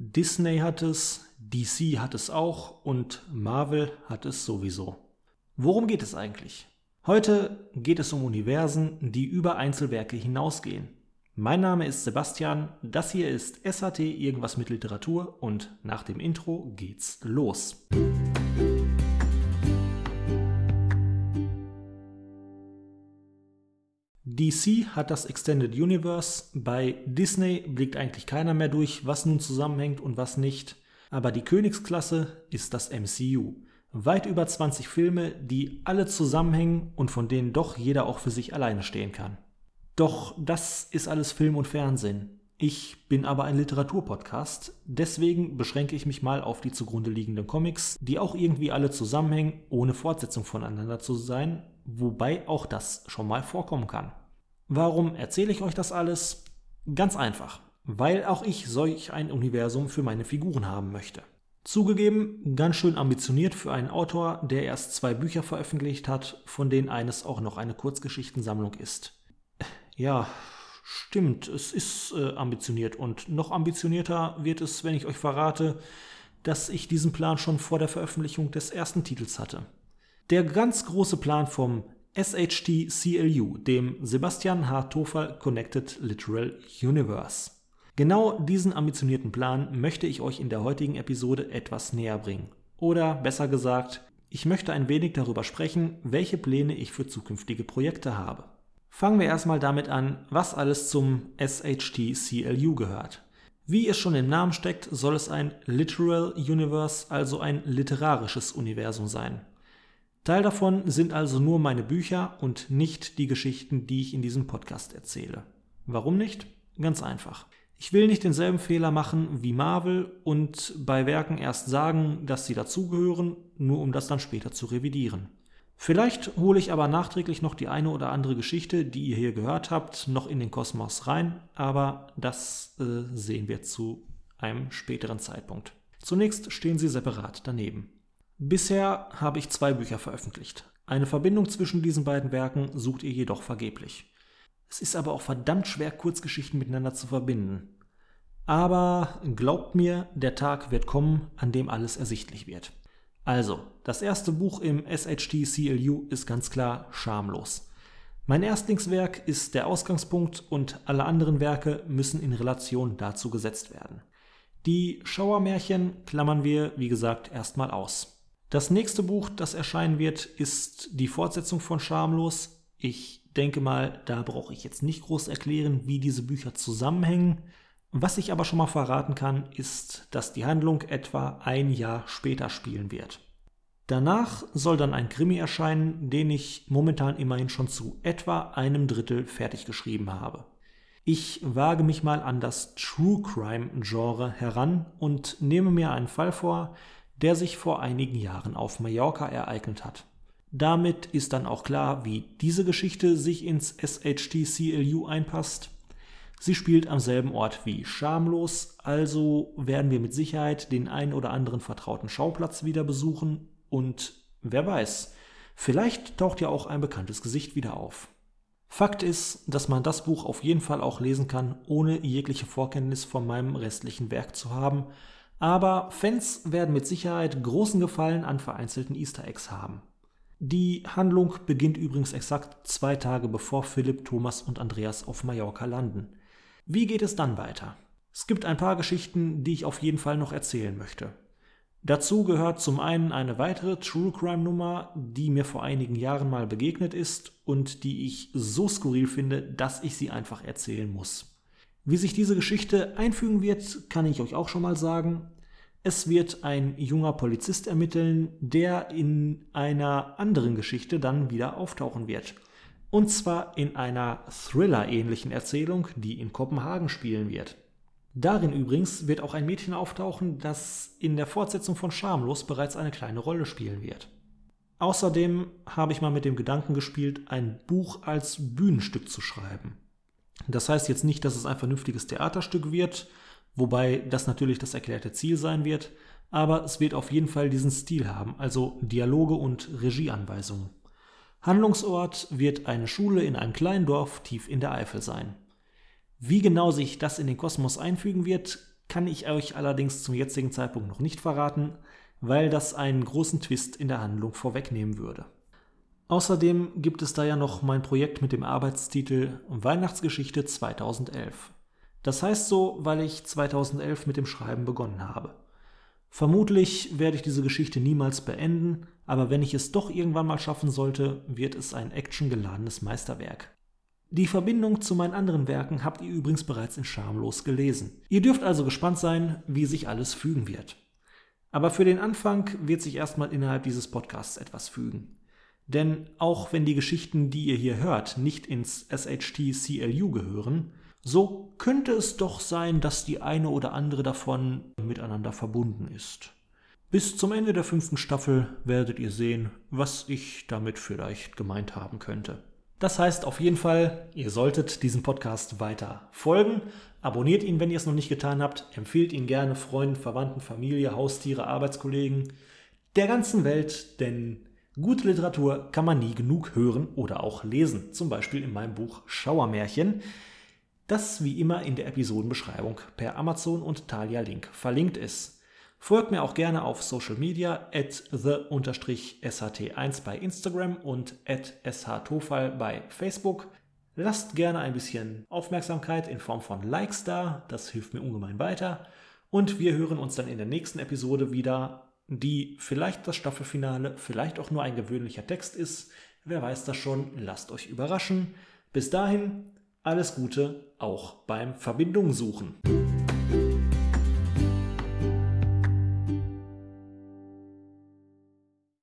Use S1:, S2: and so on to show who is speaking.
S1: Disney hat es, DC hat es auch und Marvel hat es sowieso. Worum geht es eigentlich? Heute geht es um Universen, die über Einzelwerke hinausgehen. Mein Name ist Sebastian, das hier ist SAT Irgendwas mit Literatur und nach dem Intro geht's los. DC hat das Extended Universe, bei Disney blickt eigentlich keiner mehr durch, was nun zusammenhängt und was nicht, aber die Königsklasse ist das MCU. Weit über 20 Filme, die alle zusammenhängen und von denen doch jeder auch für sich alleine stehen kann. Doch das ist alles Film und Fernsehen. Ich bin aber ein Literaturpodcast, deswegen beschränke ich mich mal auf die zugrunde liegenden Comics, die auch irgendwie alle zusammenhängen, ohne Fortsetzung voneinander zu sein, wobei auch das schon mal vorkommen kann. Warum erzähle ich euch das alles? Ganz einfach, weil auch ich solch ein Universum für meine Figuren haben möchte. Zugegeben, ganz schön ambitioniert für einen Autor, der erst zwei Bücher veröffentlicht hat, von denen eines auch noch eine Kurzgeschichtensammlung ist. Ja, stimmt, es ist äh, ambitioniert und noch ambitionierter wird es, wenn ich euch verrate, dass ich diesen Plan schon vor der Veröffentlichung des ersten Titels hatte. Der ganz große Plan vom SHT-CLU, dem Sebastian H. Tofel Connected Literal Universe. Genau diesen ambitionierten Plan möchte ich euch in der heutigen Episode etwas näher bringen. Oder besser gesagt, ich möchte ein wenig darüber sprechen, welche Pläne ich für zukünftige Projekte habe. Fangen wir erstmal damit an, was alles zum SHT-CLU gehört. Wie es schon im Namen steckt, soll es ein Literal Universe, also ein literarisches Universum sein. Teil davon sind also nur meine Bücher und nicht die Geschichten, die ich in diesem Podcast erzähle. Warum nicht? Ganz einfach. Ich will nicht denselben Fehler machen wie Marvel und bei Werken erst sagen, dass sie dazugehören, nur um das dann später zu revidieren. Vielleicht hole ich aber nachträglich noch die eine oder andere Geschichte, die ihr hier gehört habt, noch in den Kosmos rein, aber das äh, sehen wir zu einem späteren Zeitpunkt. Zunächst stehen sie separat daneben. Bisher habe ich zwei Bücher veröffentlicht. Eine Verbindung zwischen diesen beiden Werken sucht ihr jedoch vergeblich. Es ist aber auch verdammt schwer, Kurzgeschichten miteinander zu verbinden. Aber glaubt mir, der Tag wird kommen, an dem alles ersichtlich wird. Also, das erste Buch im SHT CLU ist ganz klar schamlos. Mein Erstlingswerk ist der Ausgangspunkt und alle anderen Werke müssen in Relation dazu gesetzt werden. Die Schauermärchen klammern wir, wie gesagt, erstmal aus. Das nächste Buch, das erscheinen wird, ist die Fortsetzung von Schamlos. Ich denke mal, da brauche ich jetzt nicht groß erklären, wie diese Bücher zusammenhängen. Was ich aber schon mal verraten kann, ist, dass die Handlung etwa ein Jahr später spielen wird. Danach soll dann ein Krimi erscheinen, den ich momentan immerhin schon zu etwa einem Drittel fertig geschrieben habe. Ich wage mich mal an das True Crime Genre heran und nehme mir einen Fall vor, der sich vor einigen Jahren auf Mallorca ereignet hat. Damit ist dann auch klar, wie diese Geschichte sich ins SHT-CLU einpasst. Sie spielt am selben Ort wie Schamlos, also werden wir mit Sicherheit den einen oder anderen vertrauten Schauplatz wieder besuchen und wer weiß, vielleicht taucht ja auch ein bekanntes Gesicht wieder auf. Fakt ist, dass man das Buch auf jeden Fall auch lesen kann, ohne jegliche Vorkenntnis von meinem restlichen Werk zu haben, aber Fans werden mit Sicherheit großen Gefallen an vereinzelten Easter Eggs haben. Die Handlung beginnt übrigens exakt zwei Tage bevor Philipp, Thomas und Andreas auf Mallorca landen. Wie geht es dann weiter? Es gibt ein paar Geschichten, die ich auf jeden Fall noch erzählen möchte. Dazu gehört zum einen eine weitere True Crime Nummer, die mir vor einigen Jahren mal begegnet ist und die ich so skurril finde, dass ich sie einfach erzählen muss. Wie sich diese Geschichte einfügen wird, kann ich euch auch schon mal sagen. Es wird ein junger Polizist ermitteln, der in einer anderen Geschichte dann wieder auftauchen wird. Und zwar in einer Thriller-ähnlichen Erzählung, die in Kopenhagen spielen wird. Darin übrigens wird auch ein Mädchen auftauchen, das in der Fortsetzung von Schamlos bereits eine kleine Rolle spielen wird. Außerdem habe ich mal mit dem Gedanken gespielt, ein Buch als Bühnenstück zu schreiben. Das heißt jetzt nicht, dass es ein vernünftiges Theaterstück wird, wobei das natürlich das erklärte Ziel sein wird, aber es wird auf jeden Fall diesen Stil haben, also Dialoge und Regieanweisungen. Handlungsort wird eine Schule in einem kleinen Dorf tief in der Eifel sein. Wie genau sich das in den Kosmos einfügen wird, kann ich euch allerdings zum jetzigen Zeitpunkt noch nicht verraten, weil das einen großen Twist in der Handlung vorwegnehmen würde. Außerdem gibt es da ja noch mein Projekt mit dem Arbeitstitel Weihnachtsgeschichte 2011. Das heißt so, weil ich 2011 mit dem Schreiben begonnen habe. Vermutlich werde ich diese Geschichte niemals beenden, aber wenn ich es doch irgendwann mal schaffen sollte, wird es ein actiongeladenes Meisterwerk. Die Verbindung zu meinen anderen Werken habt ihr übrigens bereits in Schamlos gelesen. Ihr dürft also gespannt sein, wie sich alles fügen wird. Aber für den Anfang wird sich erstmal innerhalb dieses Podcasts etwas fügen. Denn auch wenn die Geschichten, die ihr hier hört, nicht ins SHT CLU gehören, so könnte es doch sein, dass die eine oder andere davon miteinander verbunden ist. Bis zum Ende der fünften Staffel werdet ihr sehen, was ich damit vielleicht gemeint haben könnte. Das heißt auf jeden Fall, ihr solltet diesem Podcast weiter folgen. Abonniert ihn, wenn ihr es noch nicht getan habt. Empfehlt ihn gerne Freunden, Verwandten, Familie, Haustiere, Arbeitskollegen, der ganzen Welt, denn Gute Literatur kann man nie genug hören oder auch lesen, zum Beispiel in meinem Buch Schauermärchen, das wie immer in der Episodenbeschreibung per Amazon und Thalia Link verlinkt ist. Folgt mir auch gerne auf Social Media at the-sht1 bei Instagram und at shtofal bei Facebook. Lasst gerne ein bisschen Aufmerksamkeit in Form von Likes da, das hilft mir ungemein weiter. Und wir hören uns dann in der nächsten Episode wieder die vielleicht das Staffelfinale, vielleicht auch nur ein gewöhnlicher Text ist. Wer weiß das schon, lasst euch überraschen. Bis dahin, alles Gute, auch beim Verbindung suchen.